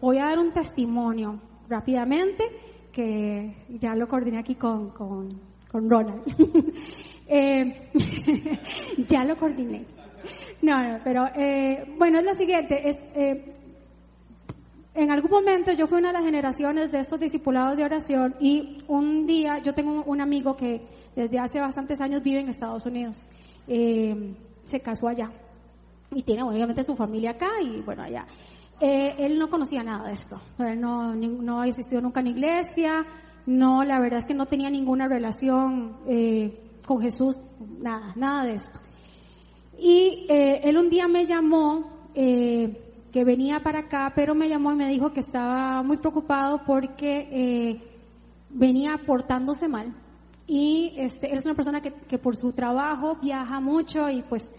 voy a dar un testimonio rápidamente que ya lo coordiné aquí con, con, con Ronald. Eh, ya lo coordiné. No, no, pero eh, bueno, es lo siguiente, es, eh, en algún momento yo fui una de las generaciones de estos discipulados de oración y un día yo tengo un amigo que desde hace bastantes años vive en Estados Unidos, se casó allá y tiene obviamente su familia acá y bueno, allá. Él no conocía nada de esto, no, no ha existido nunca en iglesia, no, la verdad es que no tenía ninguna relación con Jesús, nada, nada de esto. Y eh, él un día me llamó, eh, que venía para acá, pero me llamó y me dijo que estaba muy preocupado porque eh, venía portándose mal. Y este, es una persona que, que, por su trabajo viaja mucho y pues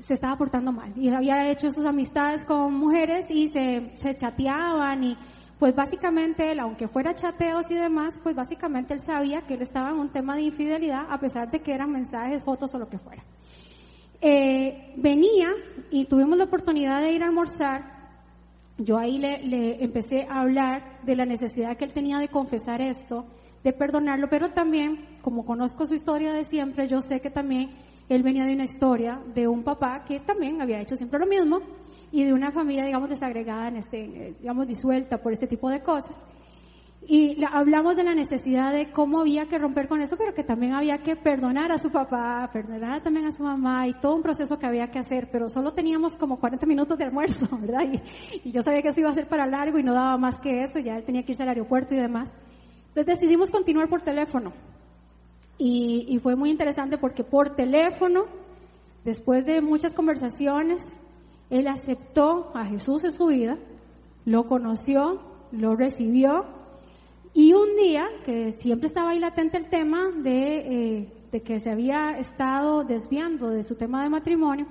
se estaba portando mal. Y había hecho sus amistades con mujeres y se, se chateaban y pues básicamente él, aunque fuera chateos y demás, pues básicamente él sabía que él estaba en un tema de infidelidad a pesar de que eran mensajes, fotos o lo que fuera. Eh, venía y tuvimos la oportunidad de ir a almorzar. Yo ahí le, le empecé a hablar de la necesidad que él tenía de confesar esto, de perdonarlo, pero también, como conozco su historia de siempre, yo sé que también él venía de una historia de un papá que también había hecho siempre lo mismo y de una familia, digamos, desagregada, en este, eh, digamos, disuelta por este tipo de cosas. Y hablamos de la necesidad de cómo había que romper con esto, pero que también había que perdonar a su papá, perdonar también a su mamá y todo un proceso que había que hacer, pero solo teníamos como 40 minutos de almuerzo, ¿verdad? Y, yo sabía que eso iba a ser para largo y no daba más que eso, ya él tenía que irse al aeropuerto y demás. Entonces decidimos continuar por teléfono. Y, fue muy interesante porque por teléfono, después de muchas conversaciones, él aceptó a Jesús en su vida, lo conoció, lo recibió y un día, que siempre estaba ahí latente el tema de, eh, de que se había estado desviando de su tema de matrimonio,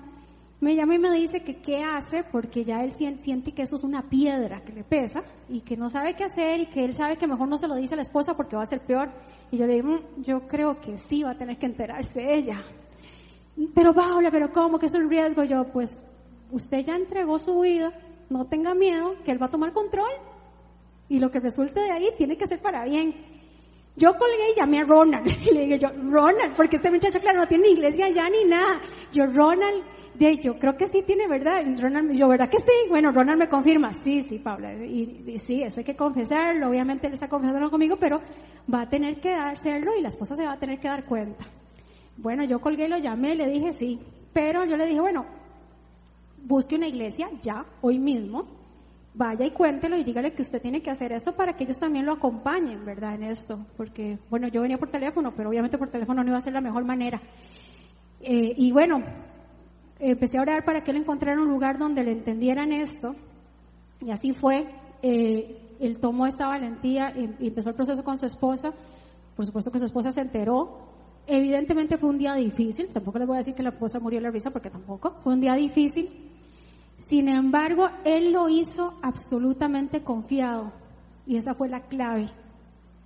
me llama y me dice que qué hace porque ya él siente que eso es una piedra que le pesa y que no sabe qué hacer y que él sabe que mejor no se lo dice a la esposa porque va a ser peor. Y yo le digo, mm, yo creo que sí va a tener que enterarse ella. Pero Paula, pero ¿cómo? ¿Qué es el riesgo? Yo, pues usted ya entregó su vida, no tenga miedo, que él va a tomar control. Y lo que resulte de ahí tiene que ser para bien. Yo colgué y llamé a Ronald. Y le dije yo, Ronald, porque este muchacho, claro, no tiene iglesia ya ni nada. Yo, Ronald, yo creo que sí tiene verdad. Y Ronald, yo, ¿verdad que sí? Bueno, Ronald me confirma. Sí, sí, Paula. Y, sí, eso hay que confesarlo. Obviamente él está confesando conmigo, pero va a tener que hacerlo y la esposa se va a tener que dar cuenta. Bueno, yo colgué, lo llamé, le dije sí. Pero yo le dije, bueno, busque una iglesia ya, hoy mismo, vaya y cuéntelo y dígale que usted tiene que hacer esto para que ellos también lo acompañen, ¿verdad? En esto, porque, bueno, yo venía por teléfono, pero obviamente por teléfono no iba a ser la mejor manera. Eh, y bueno, empecé a orar para que él encontrara un lugar donde le entendieran esto, y así fue. Eh, él tomó esta valentía y empezó el proceso con su esposa. Por supuesto que su esposa se enteró, Evidentemente fue un día difícil, tampoco les voy a decir que la esposa murió de la risa porque tampoco, fue un día difícil. Sin embargo, él lo hizo absolutamente confiado y esa fue la clave,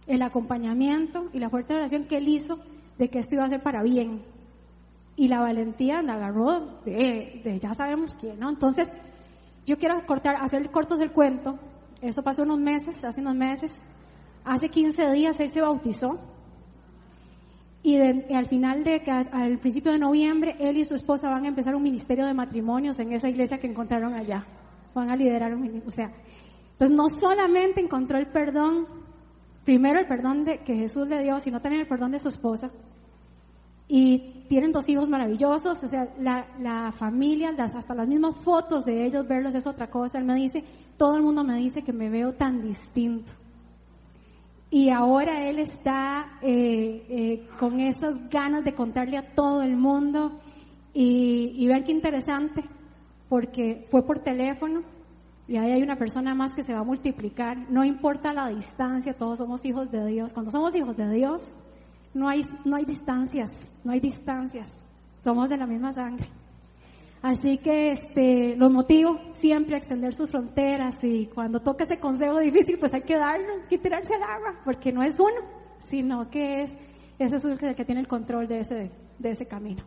el acompañamiento y la fuerte relación que él hizo de que esto iba a ser para bien. Y la valentía la agarró de, de ya sabemos quién, ¿no? Entonces, yo quiero cortar, hacer cortos el cuento. Eso pasó unos meses, hace unos meses. Hace 15 días él se bautizó y, al final de, al principio de noviembre, él y su esposa van a empezar un ministerio de matrimonios en esa iglesia que encontraron allá. Van a liderar un. O sea, entonces no solamente encontró el perdón, primero el perdón de, que Jesús le dio, sino también el perdón de su esposa. Y tienen dos hijos maravillosos, o sea, la, la familia, las, hasta las mismas fotos de ellos, verlos es otra cosa. Él me dice, todo el mundo me dice que me veo tan distinto y ahora él está eh, eh, con esas ganas de contarle a todo el mundo. Y, y, vean qué interesante porque fue por teléfono y ahí hay una persona más que se va a multiplicar. No importa la distancia todos somos hijos de Dios. Cuando somos hijos de Dios no hay no hay distancias no hay distancias. Somos de la misma sangre Así que este, los motivo siempre a extender sus fronteras y cuando toca ese consejo difícil, pues hay que darlo, hay que tirarse al agua, porque no es uno, sino que es ese es el que tiene el control de ese, de ese camino.